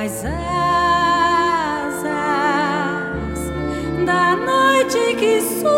as asas da noite que surge.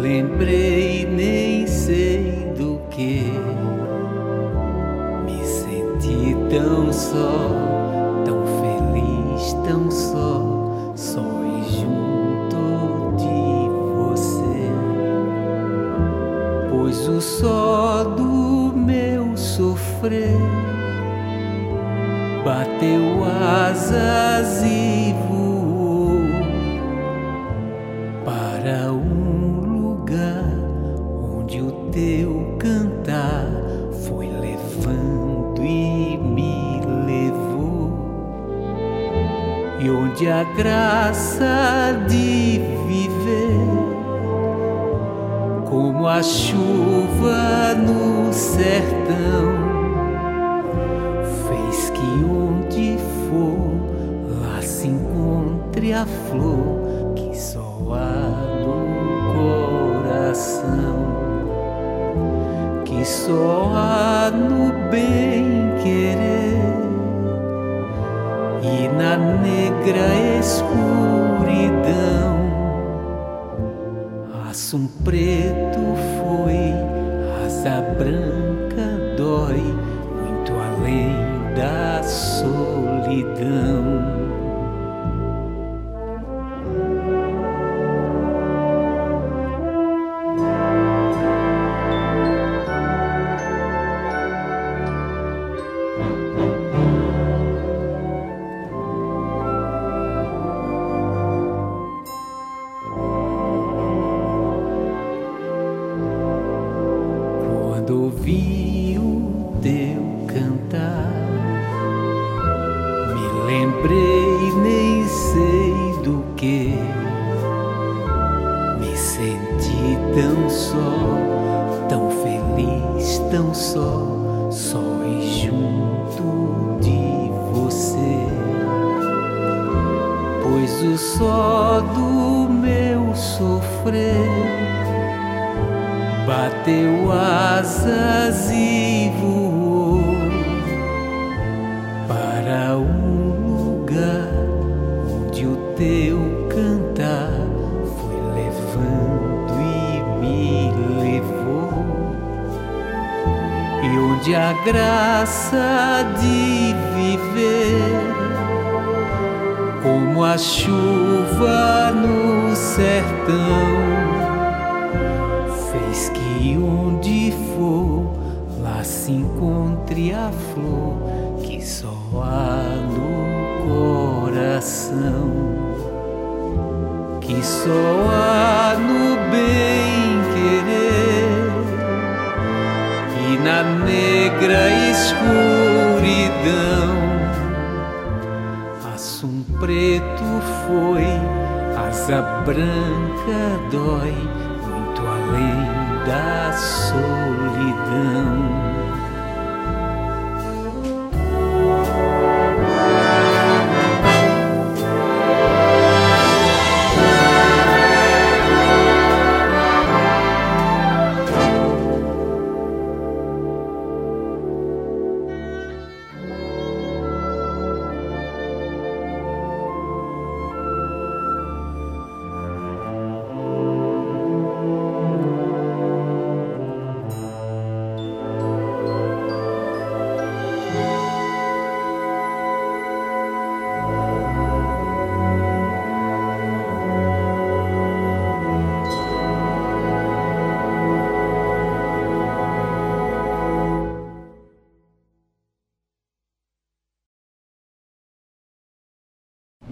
Lembrei, nem sei do que. Me senti tão só, tão feliz, tão só, só e junto de você. Pois o só do meu sofrer graça de viver. Como a chuva no sertão preto foi, asa branca Quando ouvi o teu cantar, me lembrei, nem sei do que. Me senti tão só, tão feliz, tão só, só e junto de você. Pois o só do meu sofrer bateu asas e voou para um lugar onde o teu cantar foi levando e me levou, e onde a graça de viver como a chuva no sertão encontre a flor que só há no coração, que só há no bem querer e na negra escuridão. Aço um preto foi, asa branca dói muito além da solidão.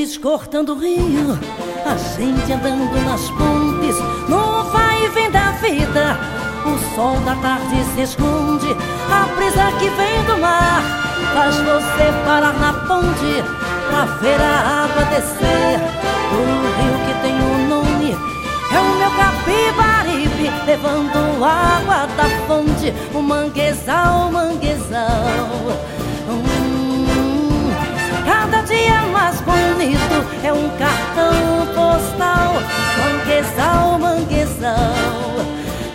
Pontes cortando o rio, a gente andando nas pontes, no vai e vem da vida. O sol da tarde se esconde, a brisa que vem do mar faz você parar na ponte pra ver a água descer do rio que tem o nome. É o meu capibaribe levando água da fonte, o manguezal, o manguezal. Dia mais bonito é um cartão postal, manguezal, manguezal.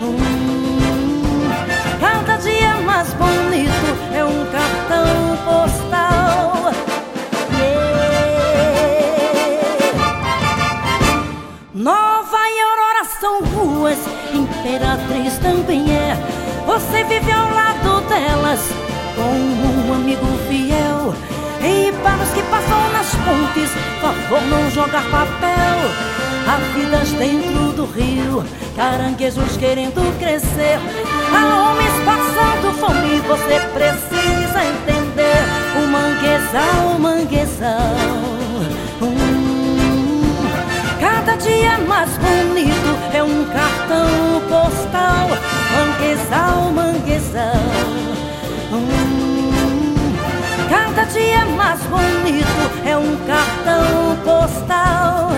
Hum, cada dia mais bonito é um cartão postal. Nova e Aurora são ruas, Imperatriz também é. Você vive ao lado delas com um amigo fiel. E para os que passam nas pontes, favor não jogar papel. Avidas dentro do rio, caranguejos querendo crescer. Há homens passando fome, você precisa entender. O manguezal, o manguezal. Hum, cada dia mais bonito é um cartão postal. Manguezal, manguezal. Hum, cada dia mais bonito é um cartão postal.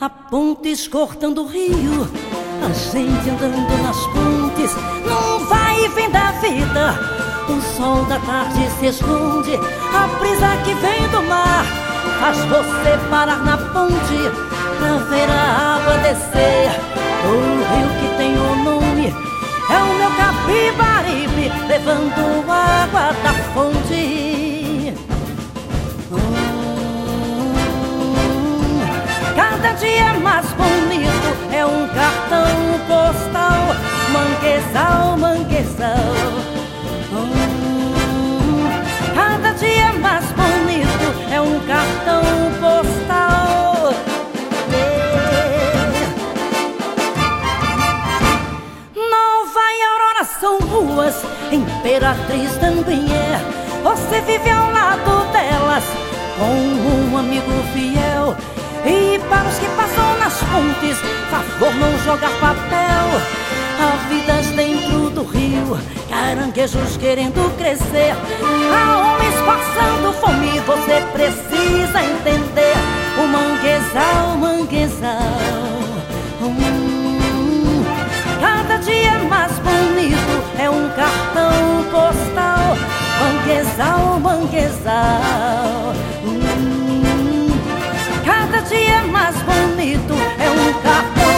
A pontes cortando o rio, a gente andando nas pontes, não vai e vem da vida. O sol da tarde se esconde, a brisa que vem do mar faz você parar na ponte pra ver a água descer. O rio que tem o nome é o meu capibaribe, levando água da fonte. Hum, Cada dia mais bonito é um cartão postal, manguezal, manguezal. Cartão postal. Yeah. Nova e Aurora são ruas, Imperatriz também é. Você vive ao lado delas com um amigo fiel. E para os que passam nas pontes, favor não jogar papel. Avidas dentro do rio, caranguejos querendo crescer. Há homens passando fome, você precisa entender. O manguezal, manguezal. Hum, cada dia mais bonito é um cartão postal. Manguezal, manguezal. Hum, cada dia mais bonito é um cartão